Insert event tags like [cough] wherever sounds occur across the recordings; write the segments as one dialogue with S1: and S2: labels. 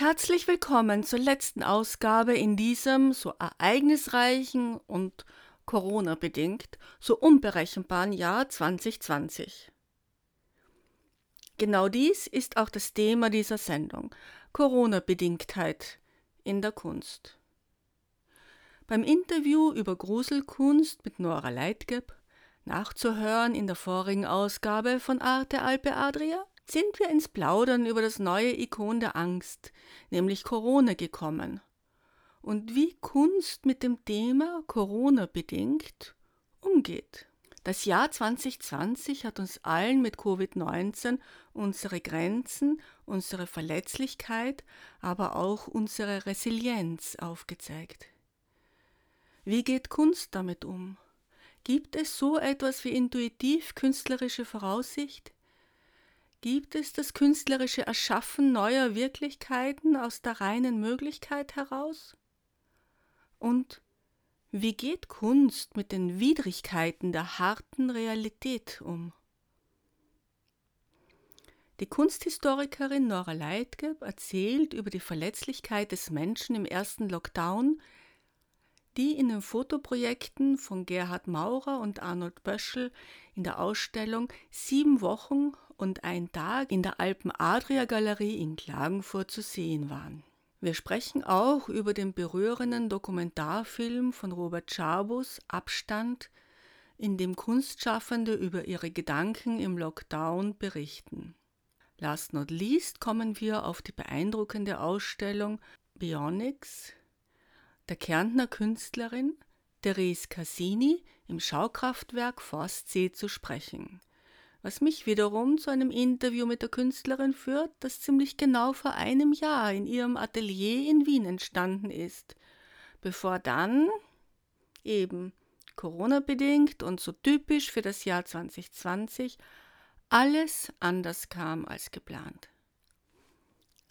S1: herzlich willkommen zur letzten Ausgabe in diesem so ereignisreichen und Corona-bedingt so unberechenbaren Jahr 2020. Genau dies ist auch das Thema dieser Sendung, Corona-Bedingtheit in der Kunst. Beim Interview über Gruselkunst mit Nora Leitgeb, nachzuhören in der vorigen Ausgabe von Arte Alpe Adria, sind wir ins Plaudern über das neue Ikon der Angst, nämlich Corona, gekommen. Und wie Kunst mit dem Thema Corona bedingt umgeht. Das Jahr 2020 hat uns allen mit Covid-19 unsere Grenzen, unsere Verletzlichkeit, aber auch unsere Resilienz aufgezeigt. Wie geht Kunst damit um? Gibt es so etwas wie intuitiv künstlerische Voraussicht? Gibt es das künstlerische Erschaffen neuer Wirklichkeiten aus der reinen Möglichkeit heraus? Und wie geht Kunst mit den Widrigkeiten der harten Realität um? Die Kunsthistorikerin Nora Leitgeb erzählt über die Verletzlichkeit des Menschen im ersten Lockdown, die in den Fotoprojekten von Gerhard Maurer und Arnold Böschel in der Ausstellung Sieben Wochen und ein Tag in der Alpen-Adria-Galerie in Klagenfurt zu sehen waren. Wir sprechen auch über den berührenden Dokumentarfilm von Robert Schabus Abstand, in dem Kunstschaffende über ihre Gedanken im Lockdown berichten. Last not least kommen wir auf die beeindruckende Ausstellung Bionics der Kärntner Künstlerin Therese Cassini im Schaukraftwerk Forstsee zu sprechen was mich wiederum zu einem Interview mit der Künstlerin führt, das ziemlich genau vor einem Jahr in ihrem Atelier in Wien entstanden ist, bevor dann eben Corona bedingt und so typisch für das Jahr 2020 alles anders kam als geplant.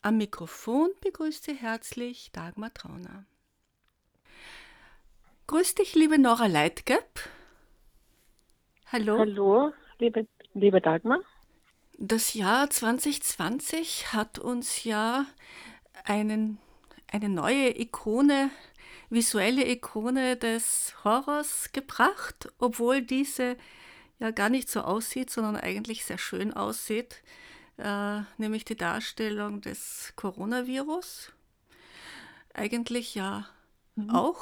S1: Am Mikrofon begrüßt Sie herzlich Dagmar Trauner. Grüß dich, liebe Nora Leitgeb.
S2: Hallo. Hallo, liebe Liebe Dagmar.
S1: Das Jahr 2020 hat uns ja einen, eine neue Ikone, visuelle Ikone des Horrors gebracht, obwohl diese ja gar nicht so aussieht, sondern eigentlich sehr schön aussieht, äh, nämlich die Darstellung des Coronavirus. Eigentlich ja mhm. auch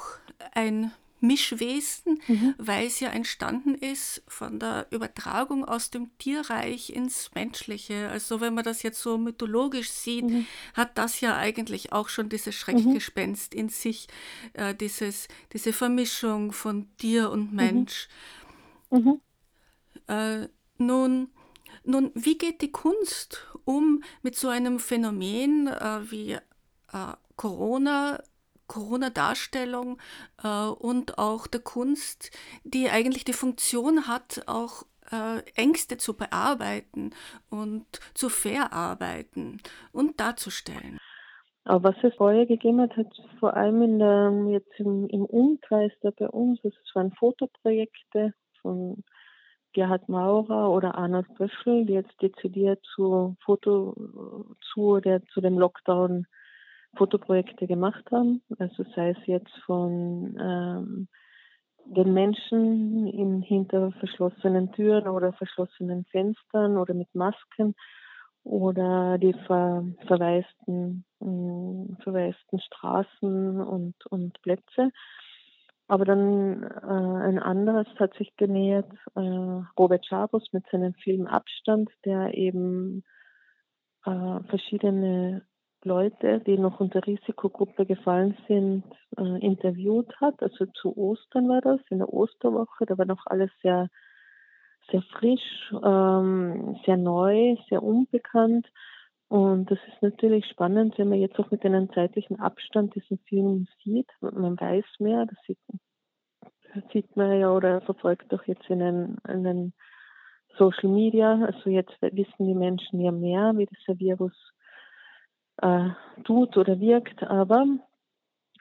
S1: ein Mischwesen, mhm. weil es ja entstanden ist von der Übertragung aus dem Tierreich ins Menschliche. Also wenn man das jetzt so mythologisch sieht, mhm. hat das ja eigentlich auch schon dieses Schreckgespenst mhm. in sich, äh, dieses, diese Vermischung von Tier und mhm. Mensch. Mhm. Äh, nun, nun, wie geht die Kunst um mit so einem Phänomen äh, wie äh, Corona? Corona-Darstellung äh, und auch der Kunst, die eigentlich die Funktion hat, auch äh, Ängste zu bearbeiten und zu verarbeiten und darzustellen.
S2: Aber was es vorher gegeben hat, vor allem in der, jetzt im, im Umkreis da bei uns, das waren Fotoprojekte von Gerhard Maurer oder Arnold Böschel, die jetzt dezidiert zu Foto zu, der, zu dem Lockdown Fotoprojekte gemacht haben. Also sei es jetzt von ähm, den Menschen in, hinter verschlossenen Türen oder verschlossenen Fenstern oder mit Masken oder die ver, verwaisten, äh, verwaisten Straßen und, und Plätze. Aber dann äh, ein anderes hat sich genähert, äh, Robert Schabus mit seinem Film Abstand, der eben äh, verschiedene Leute, die noch unter Risikogruppe gefallen sind, äh, interviewt hat. Also zu Ostern war das, in der Osterwoche. Da war noch alles sehr, sehr frisch, ähm, sehr neu, sehr unbekannt. Und das ist natürlich spannend, wenn man jetzt auch mit einem zeitlichen Abstand diesen Film sieht. Man weiß mehr, das sieht, sieht man ja oder verfolgt doch jetzt in den, in den Social Media. Also jetzt wissen die Menschen ja mehr, wie dieser Virus äh, tut oder wirkt. Aber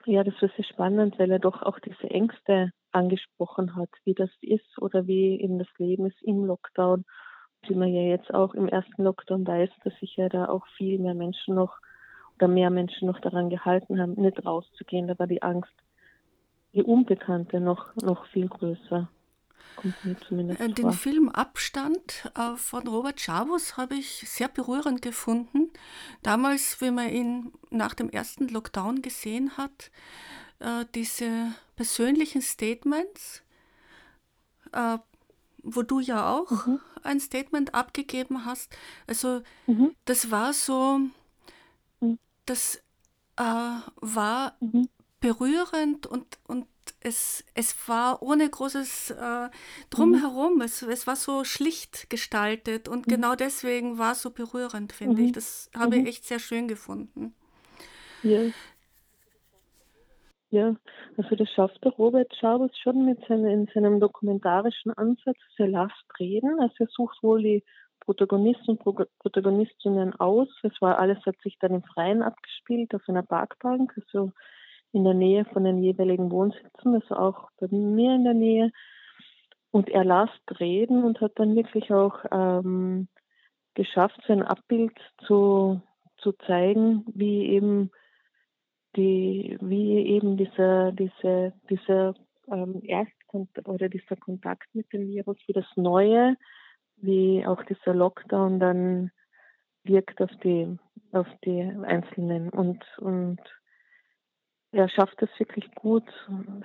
S2: ja, das war sehr spannend, weil er doch auch diese Ängste angesprochen hat, wie das ist oder wie eben das Leben ist im Lockdown wie man ja jetzt auch im ersten Lockdown weiß, dass sich ja da auch viel mehr Menschen noch oder mehr Menschen noch daran gehalten haben, nicht rauszugehen. Da war die Angst, die Unbekannte noch, noch viel größer.
S1: Den vor. Film Abstand äh, von Robert Chavos habe ich sehr berührend gefunden. Damals, wie man ihn nach dem ersten Lockdown gesehen hat, äh, diese persönlichen Statements, wo du ja auch mhm. ein Statement abgegeben hast. Also mhm. das war so, mhm. das äh, war mhm. berührend und, und es, es war ohne großes äh, Drumherum. Es, es war so schlicht gestaltet und mhm. genau deswegen war es so berührend, finde ich. Das habe ich echt sehr schön gefunden.
S2: Ja. Ja, also das schafft der Robert Schabels schon mit seinem, in seinem dokumentarischen Ansatz. Er lasst reden, also er sucht wohl die Protagonisten und Protagonistinnen aus. Es war alles hat sich dann im Freien abgespielt auf einer Parkbank, also in der Nähe von den jeweiligen Wohnsitzen, also auch bei mir in der Nähe. Und er lasst reden und hat dann wirklich auch ähm, geschafft, sein Abbild zu, zu zeigen, wie eben die, wie eben dieser, diese, dieser ähm, Erstkontakt oder dieser Kontakt mit dem Virus, wie das Neue, wie auch dieser Lockdown dann wirkt auf die, auf die Einzelnen und, und er schafft es wirklich gut,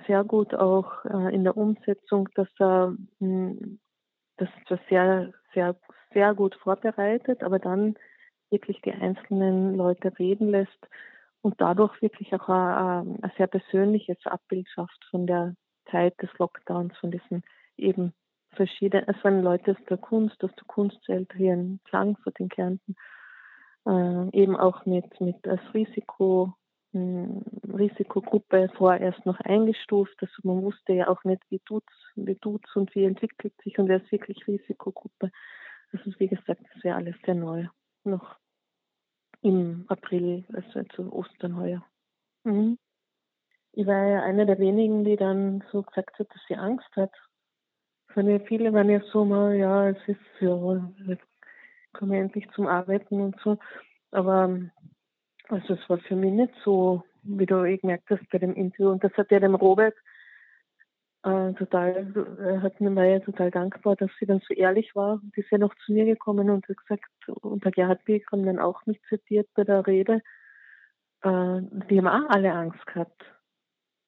S2: sehr gut auch äh, in der Umsetzung, dass er hm, das sehr, sehr, sehr gut vorbereitet, aber dann wirklich die einzelnen Leute reden lässt und dadurch wirklich auch ein, ein sehr persönliches Abbild schafft von der Zeit des Lockdowns, von diesen eben verschiedenen, es waren Leute aus der Kunst, aus der Kunstzelt hier in Klagenfurt in Kärnten, äh, eben auch mit, mit als Risiko, Risikogruppe vorerst noch eingestuft. Also man wusste ja auch nicht, wie tut's, wie tut's und wie entwickelt sich und wer ist wirklich Risikogruppe. Also wie gesagt, das wäre alles sehr neu noch im April, also zu Ostern heuer. Mhm. Ich war ja eine der wenigen, die dann so gesagt hat, dass sie Angst hat. Ja viele waren ja so mal, ja, es ist ja, jetzt komme ich endlich zum Arbeiten und so. Aber also es war für mich nicht so, wie du gemerkt hast bei dem Interview. Und das hat ja dem Robert äh, total, er hat mir ja total dankbar, dass sie dann so ehrlich war. Die ist ja noch zu mir gekommen und hat gesagt, und der Gerhard Pilgrim dann auch mich zitiert bei der Rede, äh, die haben auch alle Angst gehabt.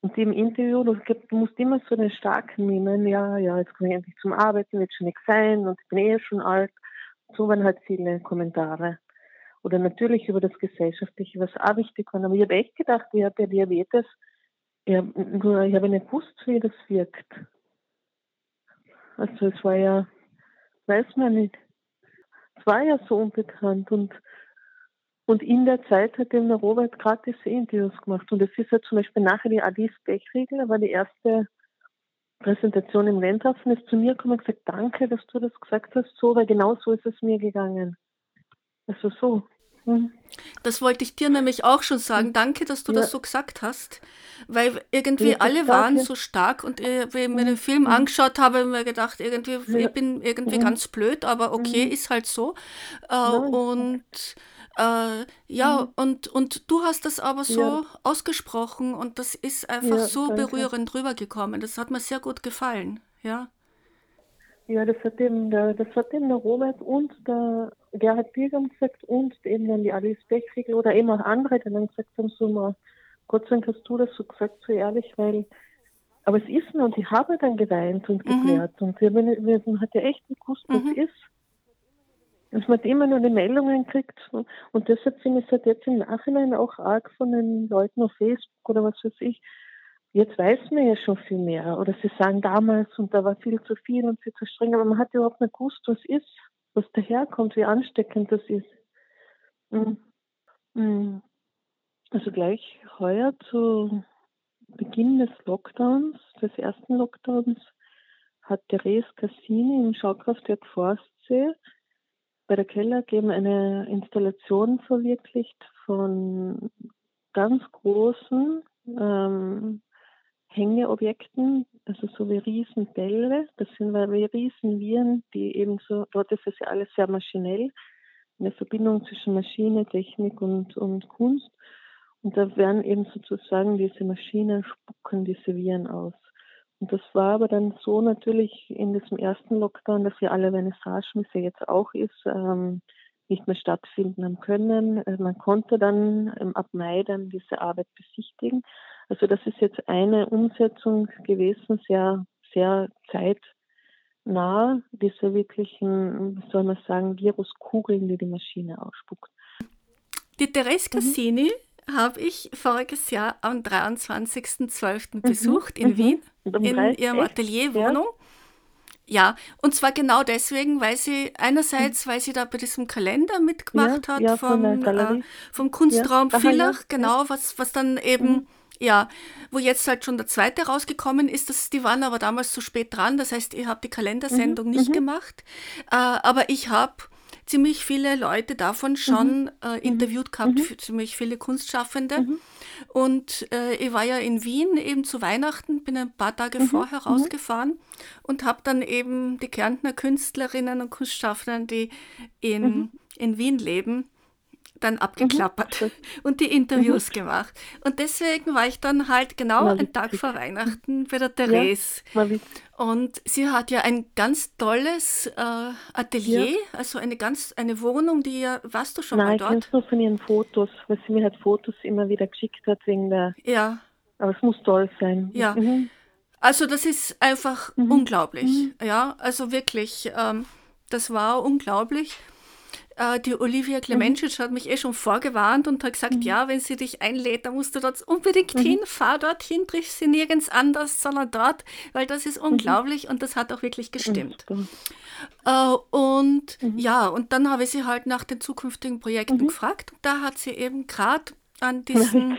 S2: Und im Interview, du, du musst immer so den Starken nehmen, ja, ja, jetzt komme ich endlich zum Arbeiten, wird schon nichts sein und ich bin eh schon alt. So waren halt viele Kommentare. Oder natürlich über das Gesellschaftliche, was auch wichtig war. Aber ich habe echt gedacht, ich habe ja Diabetes, nur ich habe nicht gewusst, wie das wirkt. Also es war ja, weiß man nicht. Es war ja so unbekannt und und in der Zeit hat eben der Robert gerade diese Interviews gemacht. Und es ist ja zum Beispiel nachher die Alice Bechriegel, war die erste Präsentation im Landhaufen, ist zu mir gekommen und gesagt, danke, dass du das gesagt hast, so, weil genau so ist es mir gegangen. Also so.
S1: Das wollte ich dir nämlich auch schon sagen. Danke, dass du ja. das so gesagt hast. Weil irgendwie alle waren so stark und ich, wie ich mir den Film mhm. angeschaut habe, habe ich mir gedacht, irgendwie, ich bin irgendwie mhm. ganz blöd, aber okay, mhm. ist halt so. Äh, und äh, ja, mhm. und, und du hast das aber so ausgesprochen und das ist einfach so danke. berührend rübergekommen. Das hat mir sehr gut gefallen. Ja.
S2: Ja, das hat dem der, das hat dem der Robert und der Gerhard Pilgrim gesagt und eben dann die Alice Bechriegel oder eben auch andere, die dann gesagt haben, so mal, Gott sei Dank hast du das so gesagt, so ehrlich, weil aber es ist mir und ich habe dann geweint und mhm. geklärt mhm. und wir, wir, man hat ja echt gewusst, was mhm. ist. Dass man immer nur die Meldungen kriegt und deshalb finde ich es halt jetzt im Nachhinein auch arg von den Leuten auf Facebook oder was weiß ich, Jetzt weiß man ja schon viel mehr. Oder sie sagen damals und da war viel zu viel und viel zu streng, aber man hat überhaupt nicht gewusst, was ist, was daherkommt, wie ansteckend das ist. Mhm. Mhm. Also gleich heuer zu Beginn des Lockdowns, des ersten Lockdowns, hat Therese Cassini im Schaukraftwerk Forstsee bei der Keller AG eine Installation verwirklicht von ganz großen ähm, Hängeobjekten, also so wie Riesenbälle. Das sind wie Riesenviren, die eben so, dort ist es ja alles sehr maschinell, eine Verbindung zwischen Maschine, Technik und, und Kunst. Und da werden eben sozusagen diese Maschinen spucken diese Viren aus. Und das war aber dann so natürlich in diesem ersten Lockdown, dass wir alle Vernissagen, wie es ja jetzt auch ist, ähm, nicht mehr stattfinden haben können. Also man konnte dann ähm, ab Mai dann diese Arbeit besichtigen. Also das ist jetzt eine Umsetzung gewesen, sehr, sehr zeitnah, diese wirklichen, wie soll man sagen, Viruskugeln, die die Maschine ausspuckt.
S1: Die Therese mhm. Cassini mhm. habe ich voriges Jahr am 23.12. Mhm. besucht in mhm. Wien, in ihrem Atelierwohnung. Ja. Ja, und zwar genau deswegen, weil sie einerseits, weil sie da bei diesem Kalender mitgemacht ja, hat ja, vom, äh, vom Kunstraum ja, Villach, genau, was, was dann eben mhm. Ja, wo jetzt halt schon der zweite rausgekommen ist, das, die waren aber damals zu spät dran. Das heißt, ihr habt die Kalendersendung mhm. nicht mhm. gemacht. Äh, aber ich habe ziemlich viele Leute davon schon mhm. äh, interviewt gehabt, mhm. ziemlich viele Kunstschaffende. Mhm. Und äh, ich war ja in Wien eben zu Weihnachten, bin ein paar Tage mhm. vorher rausgefahren und habe dann eben die Kärntner Künstlerinnen und Kunstschaffenden, die in, in Wien leben, dann abgeklappert mhm. [laughs] und die Interviews mhm. gemacht. Und deswegen war ich dann halt genau einen Tag vor Weihnachten bei der Therese. Ja, und sie hat ja ein ganz tolles äh, Atelier, ja. also eine ganz eine Wohnung, die ja, warst du schon
S2: Nein,
S1: mal dort?
S2: Nein, ich nur von ihren Fotos, weil sie mir halt Fotos immer wieder geschickt hat wegen der.
S1: Ja.
S2: Aber es muss toll sein.
S1: Ja. Mhm. Also das ist einfach mhm. unglaublich. Mhm. Ja, also wirklich, ähm, das war unglaublich. Äh, die Olivia Klemencic mhm. hat mich eh schon vorgewarnt und hat gesagt, mhm. ja, wenn sie dich einlädt, dann musst du dort unbedingt mhm. hin, fahr dorthin, triff sie nirgends anders, sondern dort, weil das ist mhm. unglaublich und das hat auch wirklich gestimmt. Äh, und mhm. ja, und dann habe ich sie halt nach den zukünftigen Projekten mhm. gefragt. Da hat sie eben gerade an [laughs] diesen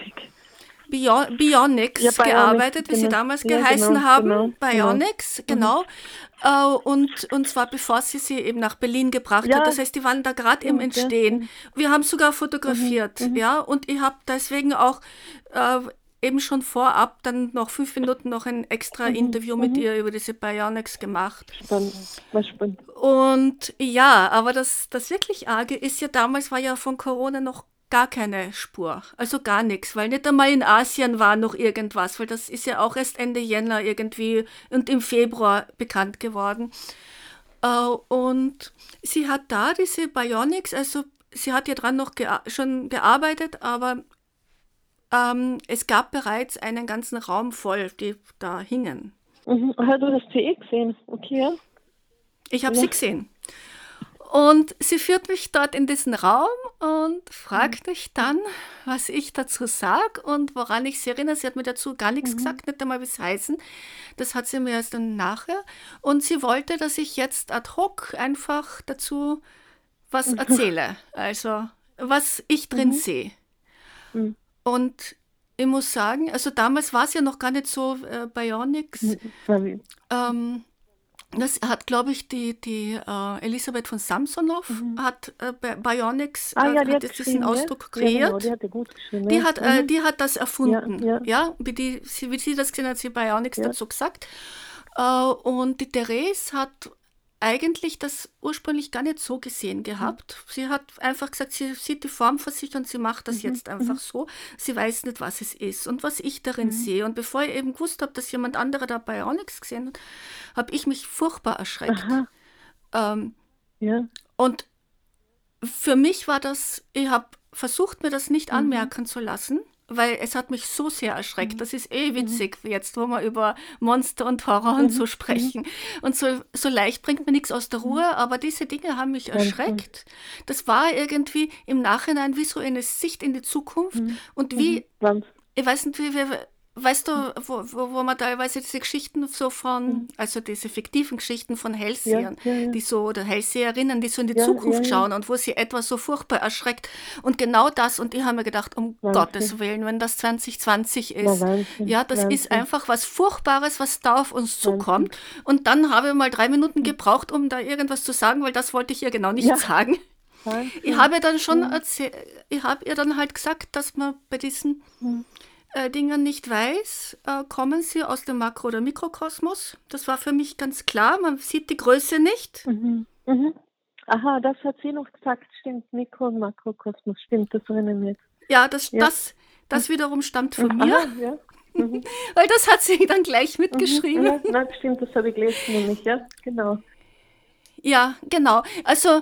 S1: Bion Bionics ja, gearbeitet, wie genau. sie damals ja, geheißen genau, haben. Genau, Bionics, genau. Mhm. genau. und, und zwar bevor sie sie eben nach Berlin gebracht ja. hat. Das heißt, die waren da gerade im Entstehen. Wir haben sogar fotografiert, mhm. mhm. ja. Und ich habe deswegen auch äh, eben schon vorab dann noch fünf Minuten noch ein extra mhm. Interview mit mhm. ihr über diese Bionics gemacht.
S2: Spannend.
S1: Und ja, aber das, das wirklich Arge ist ja, damals war ja von Corona noch gar keine Spur, also gar nichts, weil nicht einmal in Asien war noch irgendwas, weil das ist ja auch erst Ende Jänner irgendwie und im Februar bekannt geworden. Äh, und sie hat da diese Bionics, also sie hat ja dran noch gea schon gearbeitet, aber ähm, es gab bereits einen ganzen Raum voll, die da hingen.
S2: Mhm. Hast du das CE gesehen? Okay.
S1: Ich habe ja. sie gesehen. Und sie führt mich dort in diesen Raum und fragt mhm. mich dann, was ich dazu sage und woran ich sie erinnere. Sie hat mir dazu gar nichts mhm. gesagt, nicht einmal wie es heißen. Das hat sie mir erst dann nachher. Und sie wollte, dass ich jetzt ad hoc einfach dazu was mhm. erzähle. Also, was ich drin mhm. sehe. Mhm. Und ich muss sagen, also damals war es ja noch gar nicht so äh, Bionics. Ähm, das hat, glaube ich, die, die uh, Elisabeth von Samsonov mhm. hat äh, Bionics,
S2: ah, ja,
S1: äh, hat diesen Ausdruck kreiert. Ja, genau, die, hat die, hat, äh, mhm. äh, die hat das erfunden. Ja, ja. wie, die, sie, wie sie das gesehen hat, sie Bionics dazu gesagt. Uh, und die Therese hat eigentlich das ursprünglich gar nicht so gesehen mhm. gehabt. Mhm. Sie hat einfach gesagt, sie sieht die Form vor sich und sie macht das mhm. jetzt einfach mhm. so. Sie weiß nicht, was es ist und was ich darin mhm. sehe. Und bevor ich eben gewusst habe, dass jemand anderer dabei auch nichts gesehen hat, habe ich mich furchtbar erschreckt. Ähm, ja. Und für mich war das, ich habe versucht, mir das nicht mhm. anmerken zu lassen weil es hat mich so sehr erschreckt. Mhm. Das ist eh witzig mhm. jetzt, wo wir über Monster und Horror und so mhm. sprechen. Und so, so leicht bringt mir nichts aus der Ruhe, aber diese Dinge haben mich erschreckt. Das war irgendwie im Nachhinein wie so eine Sicht in die Zukunft und wie, ich weiß nicht, wie wir weißt du, wo, wo, wo man teilweise diese Geschichten so von, also diese fiktiven Geschichten von Hellsehern,
S2: Ja, ja, ja.
S1: die so, oder Hellseherinnen, die so in die Zukunft schauen und wo sie etwas so furchtbar erschreckt. Und genau das, und ich habe mir gedacht, um
S2: Wahnsinn.
S1: Gottes Willen, wenn das 2020
S2: Na,
S1: ist.
S2: Wahnsinn,
S1: Ja, das ist
S2: Wahnsinn.
S1: einfach was Furchtbares, was da auf uns zukommt. Und dann habe ich mal drei Minuten gebraucht, um da irgendwas zu sagen, weil das wollte ich ihr genau nicht sagen. Ich habe ihr dann schon erzählt, ich habe ihr dann halt gesagt, dass man bei diesen
S2: Hm.
S1: Äh, Dingen nicht weiß, äh, kommen sie aus dem Makro- oder Mikrokosmos. Das war für mich ganz klar. Man sieht die Größe nicht.
S2: Mhm. Mhm. Aha, das hat sie noch gesagt, stimmt. Mikro- und Makrokosmos, stimmt, das erinnere ich mich.
S1: Ja, das,
S2: Ja.
S1: das, das wiederum stammt von mir,
S2: Aha, ja. Mhm. [laughs]
S1: weil das hat sie dann gleich mitgeschrieben.
S2: Ja, nein, stimmt, das habe ich gelesen, nämlich, ja, genau.
S1: Ja, genau. Also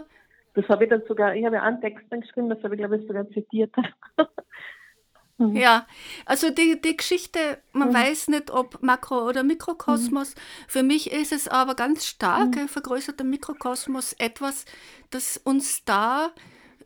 S2: Das habe ich dann sogar, ich habe ja einen Text dann geschrieben, das habe ich, glaube ich, sogar zitiert. [laughs] Mhm.
S1: Ja, also die, die Geschichte, man weiß nicht, ob Makro- oder Mikrokosmos. Für mich ist es aber ganz stark, ein vergrößerter Mikrokosmos, etwas, das uns da,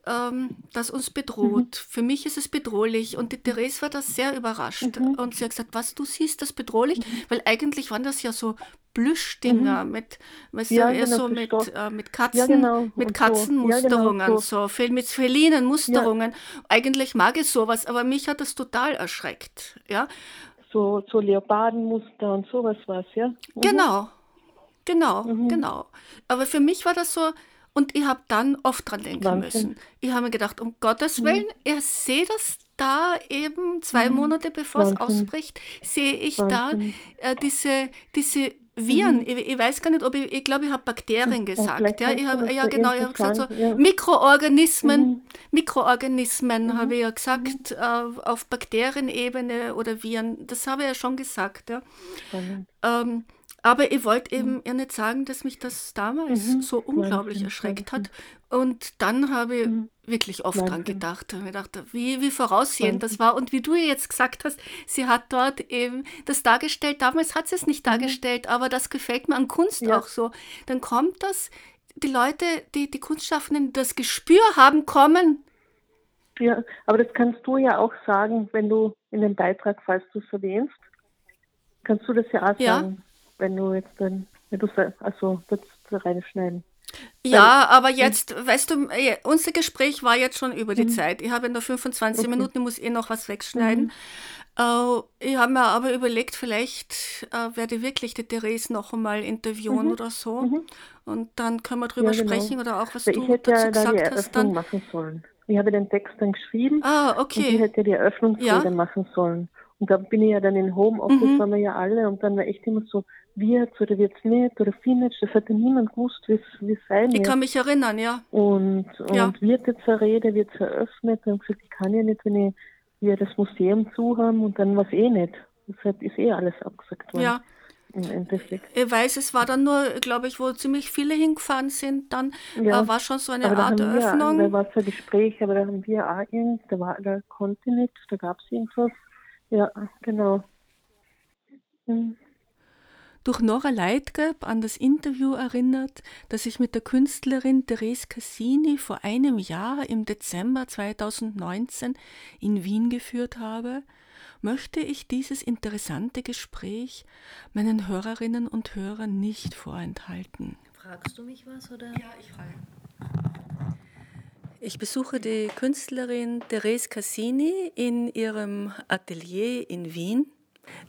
S1: ähm, das uns bedroht. Für mich ist es bedrohlich und die Therese war da sehr überrascht und sie hat gesagt, was, du siehst das bedrohlich? Weil eigentlich waren das ja so Plüschdinger mit, weißt
S2: Ja,
S1: du, eher
S2: genau,
S1: so mit, äh, mit Katzen,
S2: Ja, genau,
S1: mit
S2: so. Ja,
S1: Katzenmusterungen,
S2: genau,
S1: so, mit felinen Musterungen. Eigentlich mag ich sowas, aber mich hat das total erschreckt. Ja,
S2: So, so Leopardenmuster und sowas war es, ja? Mhm.
S1: genau, genau, genau. Aber für mich war das so, und ich habe dann oft dran denken
S2: Wahnsinn.
S1: müssen. Ich habe mir gedacht, um Gottes Willen, ich sehe das da eben zwei Monate bevor es ausbricht, sehe ich da
S2: Wahnsinn.
S1: äh, diese, diese Viren. Ich, ich weiß gar nicht, ob ich, ich glaube, ich habe Bakterien gesagt. Ja, ich hab, ja genau, ich habe gesagt, so
S2: ja.
S1: Mikroorganismen, Mikroorganismen habe ich ja gesagt, äh, auf Bakterienebene oder Viren. Das habe ich ja schon gesagt. Ja. Ähm, aber ich wollte eben ja nicht sagen, dass mich das damals
S2: Mhm.
S1: so unglaublich
S2: Wahnsinn,
S1: erschreckt hat. Und dann habe ich
S2: Mhm.
S1: wirklich oft dran
S2: Wahnsinn.
S1: gedacht. Habe mir gedacht, wie, wie voraussehend das war. Und wie du jetzt gesagt hast, sie hat dort eben das dargestellt. Damals hat sie es nicht dargestellt, aber das gefällt mir an Kunst
S2: Mhm. Ja.
S1: auch so. Dann kommt das, die Leute, die, die Kunstschaffenden, das Gespür haben, kommen.
S2: Ja, aber das kannst du ja auch sagen, wenn du in dem Beitrag, falls du es erwähnst, kannst du das ja auch
S1: Ja.
S2: Wenn du jetzt dann, wenn du also das reinschneiden.
S1: Ja, aber jetzt, weißt du, äh, unser Gespräch war jetzt schon über
S2: Mhm.
S1: die Zeit. Ich habe nur 25 Minuten, ich muss eh noch was wegschneiden. Äh, ich habe mir aber überlegt, vielleicht äh, werde ich wirklich die Therese noch einmal interviewen oder so. Und dann können wir drüber
S2: Mhm. Ja, genau.
S1: sprechen oder auch, was
S2: Weil
S1: du
S2: ich hätte
S1: dazu
S2: ja da die
S1: gesagt hast.
S2: Eröffnung
S1: Dann.
S2: machen sollen. Ich habe den Text dann geschrieben
S1: Ah,
S2: und ich
S1: okay.
S2: hätte die Eröffnungsrede
S1: Ja.
S2: machen sollen. Und da bin ich ja dann in Homeoffice,
S1: Mhm.
S2: waren wir ja alle, und dann war echt immer so, wird's oder wird's nicht oder findet Das hat ja niemand gewusst, wie es sein
S1: Ich
S2: wird.
S1: kann mich erinnern, ja.
S2: Und, und
S1: Ja.
S2: wird jetzt eine Rede, wird es eröffnet? Und gesagt, ich kann ja nicht, wenn ich wir das Museum zu haben und dann war es eh nicht. Deshalb ist eh alles abgesagt worden.
S1: Ja.
S2: Im Endeffekt.
S1: Ich weiß, es war dann nur, glaube ich, wo ziemlich viele hingefahren sind, dann
S2: Ja.
S1: äh, war schon so eine
S2: Aber da
S1: Art
S2: haben wir,
S1: Eröffnung.
S2: da war so ein Gespräch, aber da haben wir auch irgend, da war, da konnte nicht, da gab es irgendwas. Ja, genau. Hm.
S1: Durch Nora Leitgeb an das Interview erinnert, das ich mit der Künstlerin Therese Cassini vor einem Jahr im Dezember 2019 in Wien geführt habe, möchte ich dieses interessante Gespräch meinen Hörerinnen und Hörern nicht vorenthalten.
S3: Fragst du mich was oder?
S1: Ja, ich frage. Ich besuche die Künstlerin Therese Cassini in ihrem Atelier in Wien.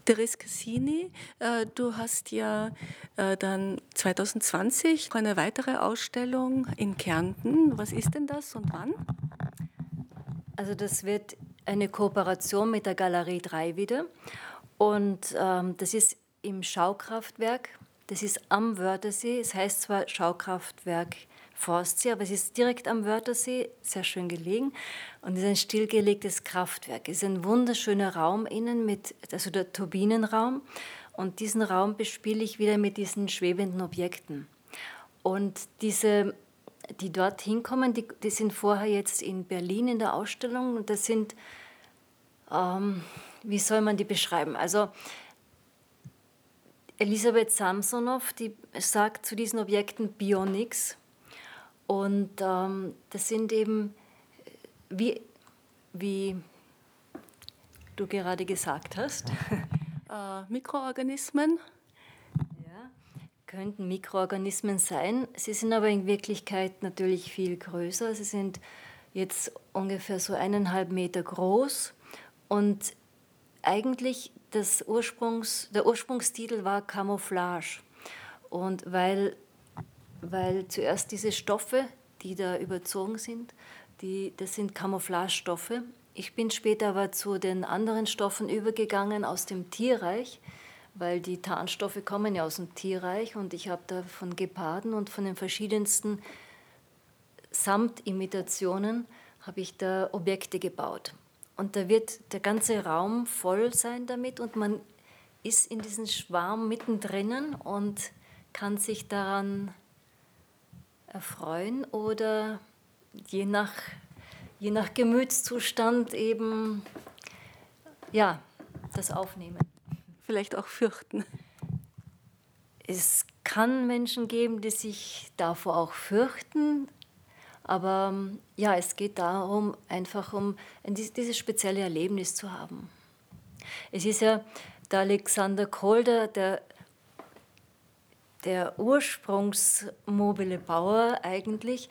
S1: Therese Cassini, äh, du hast ja äh, dann 2020 eine weitere Ausstellung in Kärnten. Was ist denn das und wann?
S3: Also das wird eine Kooperation mit der Galerie 3 wieder. Und ähm, das ist im Schaukraftwerk. Das ist am Wörthersee. Es heißt zwar Schaukraftwerk Forstsee, aber es ist direkt am Wörthersee, sehr schön gelegen. Und es ist ein stillgelegtes Kraftwerk. Es ist ein wunderschöner Raum innen, mit, also der Turbinenraum. Und diesen Raum bespiele ich wieder mit diesen schwebenden Objekten. Und diese, die dort hinkommen, die, die sind vorher jetzt in Berlin in der Ausstellung. Und das sind, ähm, wie soll man die beschreiben? Also Elisabeth Samsonow, die sagt zu diesen Objekten Bionics. Und ähm, das sind eben, wie, wie du gerade gesagt hast, [laughs]
S1: äh, Mikroorganismen?
S3: Ja, könnten Mikroorganismen sein. Sie sind aber in Wirklichkeit natürlich viel größer. Sie sind jetzt ungefähr so eineinhalb Meter groß und eigentlich das Ursprungs, der Ursprungstitel war Camouflage. Und weil, weil zuerst diese Stoffe, die da überzogen sind, die, das sind Camouflagestoffe. Ich bin später aber zu den anderen Stoffen übergegangen aus dem Tierreich, weil die Tarnstoffe kommen ja aus dem Tierreich und ich habe da von Geparden und von den verschiedensten Samtimitationen habe ich da Objekte gebaut. Und da wird der ganze Raum voll sein damit und man ist in diesem Schwarm mittendrin und kann sich daran erfreuen oder je nach, je nach Gemütszustand eben ja, das aufnehmen.
S1: Vielleicht auch fürchten.
S3: Es kann Menschen geben, die sich davor auch fürchten, aber ja, es geht darum, einfach um dieses spezielle Erlebnis zu haben. Es ist ja der Alexander Kolder, der der ursprungsmobile Bauer eigentlich,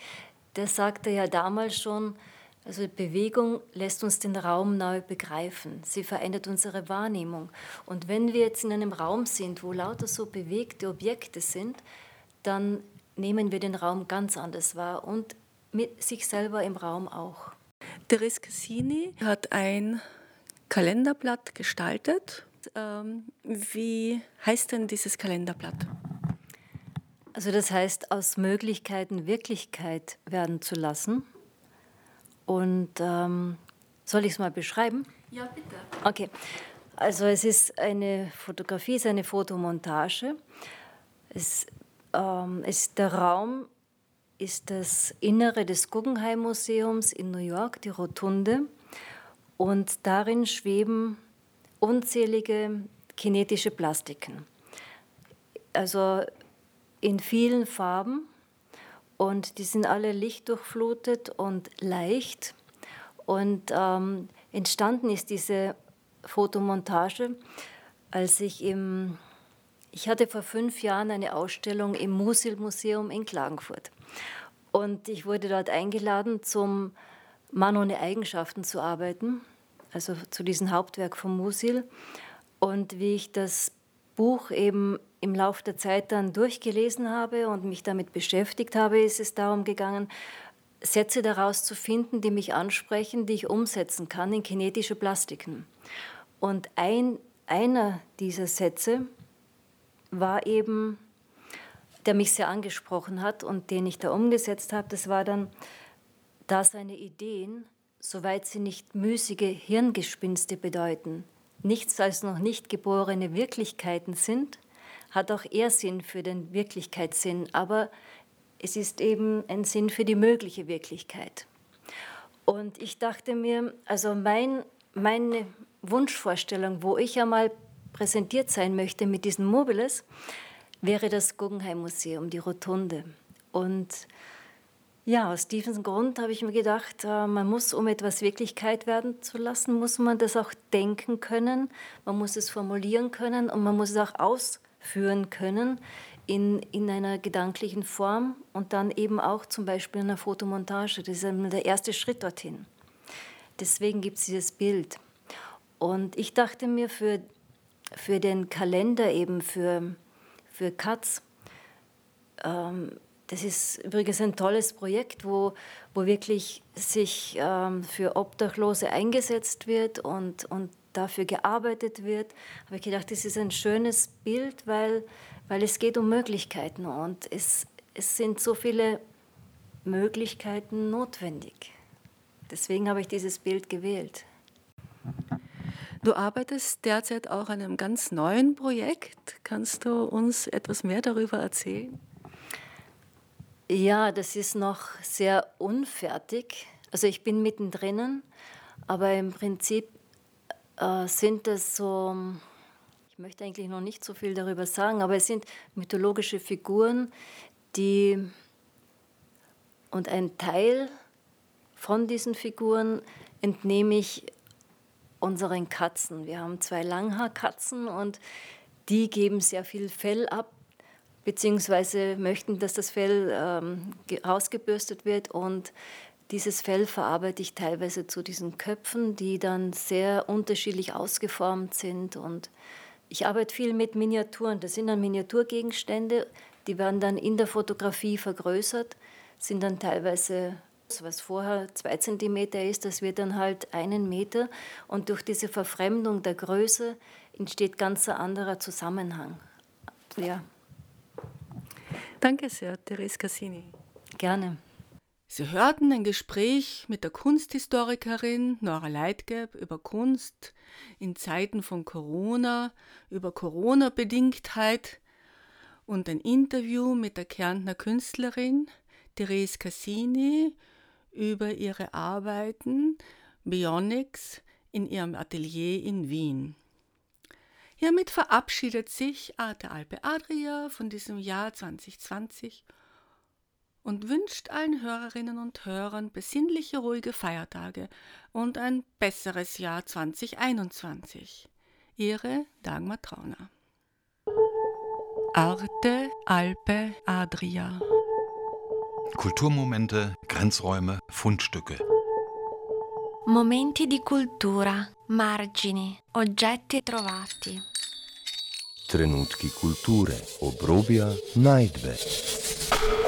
S3: der sagte ja damals schon, also Bewegung lässt uns den Raum neu begreifen. Sie verändert unsere Wahrnehmung. Und wenn wir jetzt in einem Raum sind, wo lauter so bewegte Objekte sind, dann nehmen wir den Raum ganz anders wahr und mit sich selber im Raum auch.
S1: Teres Cassini hat ein Kalenderblatt gestaltet. Ähm, wie heißt denn dieses Kalenderblatt?
S3: Also das heißt, aus Möglichkeiten Wirklichkeit werden zu lassen. Und ähm, soll ich es mal beschreiben?
S1: Ja, bitte.
S3: Okay. Also es ist eine Fotografie, es ist eine Fotomontage. Es, ähm, es, der Raum ist das Innere des Guggenheim Museums in New York, die Rotunde. Und darin schweben unzählige kinetische Plastiken. Also in vielen Farben und die sind alle lichtdurchflutet und leicht. Und ähm, entstanden ist diese Fotomontage, als ich im, ich hatte vor fünf Jahren eine Ausstellung im Musil-Museum in Klagenfurt. Und ich wurde dort eingeladen, zum Mann ohne Eigenschaften zu arbeiten, also zu diesem Hauptwerk von Musil. Und wie ich das Buch eben im Laufe der Zeit dann durchgelesen habe und mich damit beschäftigt habe, ist es darum gegangen, Sätze daraus zu finden, die mich ansprechen, die ich umsetzen kann in kinetische Plastiken. Und ein, einer dieser Sätze war eben, der mich sehr angesprochen hat und den ich da umgesetzt habe, das war dann, da seine Ideen, soweit sie nicht müßige Hirngespinste bedeuten, nichts als noch nicht geborene Wirklichkeiten sind, hat auch er Sinn für den Wirklichkeitssinn, aber es ist eben ein Sinn für die mögliche Wirklichkeit. Und ich dachte mir, also mein, meine Wunschvorstellung, wo ich einmal präsentiert sein möchte mit diesen Mobiles, wäre das Guggenheim Museum, die Rotunde. Und ja, aus diesem Grund habe ich mir gedacht, äh, man muss, um etwas Wirklichkeit werden zu lassen, muss man das auch denken können, man muss es formulieren können und man muss es auch ausführen können in, in einer gedanklichen Form und dann eben auch zum Beispiel in einer Fotomontage. Das ist der erste Schritt dorthin. Deswegen gibt es dieses Bild. Und ich dachte mir für, für den Kalender eben, für, für Katz, ähm, das ist übrigens ein tolles Projekt, wo, wo wirklich sich ähm, für Obdachlose eingesetzt wird und, und dafür gearbeitet wird. Habe ich gedacht, das ist ein schönes Bild, weil, weil es geht um Möglichkeiten und es, es sind so viele Möglichkeiten notwendig. Deswegen habe ich dieses Bild gewählt.
S1: Du arbeitest derzeit auch an einem ganz neuen Projekt. Kannst du uns etwas mehr darüber erzählen?
S3: Ja, das ist noch sehr unfertig. Also ich bin mittendrin, aber im Prinzip äh, sind es so, ich möchte eigentlich noch nicht so viel darüber sagen, aber es sind mythologische Figuren, die und ein Teil von diesen Figuren entnehme ich unseren Katzen. Wir haben zwei Langhaarkatzen und die geben sehr viel Fell ab, beziehungsweise möchten, dass das Fell ähm, rausgebürstet wird und dieses Fell verarbeite ich teilweise zu diesen Köpfen, die dann sehr unterschiedlich ausgeformt sind und ich arbeite viel mit Miniaturen. Das sind dann Miniaturgegenstände, die werden dann in der Fotografie vergrößert, sind dann teilweise, was vorher zwei Zentimeter ist, das wird dann halt einen Meter. Und durch diese Verfremdung der Größe entsteht ganz ein anderer Zusammenhang. Ja.
S1: Danke sehr, Therese Cassini.
S3: Gerne.
S1: Sie hörten ein Gespräch mit der Kunsthistorikerin Nora Leitgeb über Kunst in Zeiten von Corona, über Corona-Bedingtheit und ein Interview mit der Kärntner Künstlerin Therese Cassini über ihre Arbeiten Bionics in ihrem Atelier in Wien. Hiermit verabschiedet sich Arte Alpe Adria von diesem Jahr 2020 und wünscht allen Hörerinnen und Hörern besinnliche, ruhige Feiertage und ein besseres Jahr 2021. Ihre Dagmar Trauner. Arte Alpe Adria.
S4: Kulturmomente, Grenzräume, Fundstücke.
S5: Momenti di cultura, margini, oggetti trovati.
S6: Trenutki kulture, obrobja, najdbe.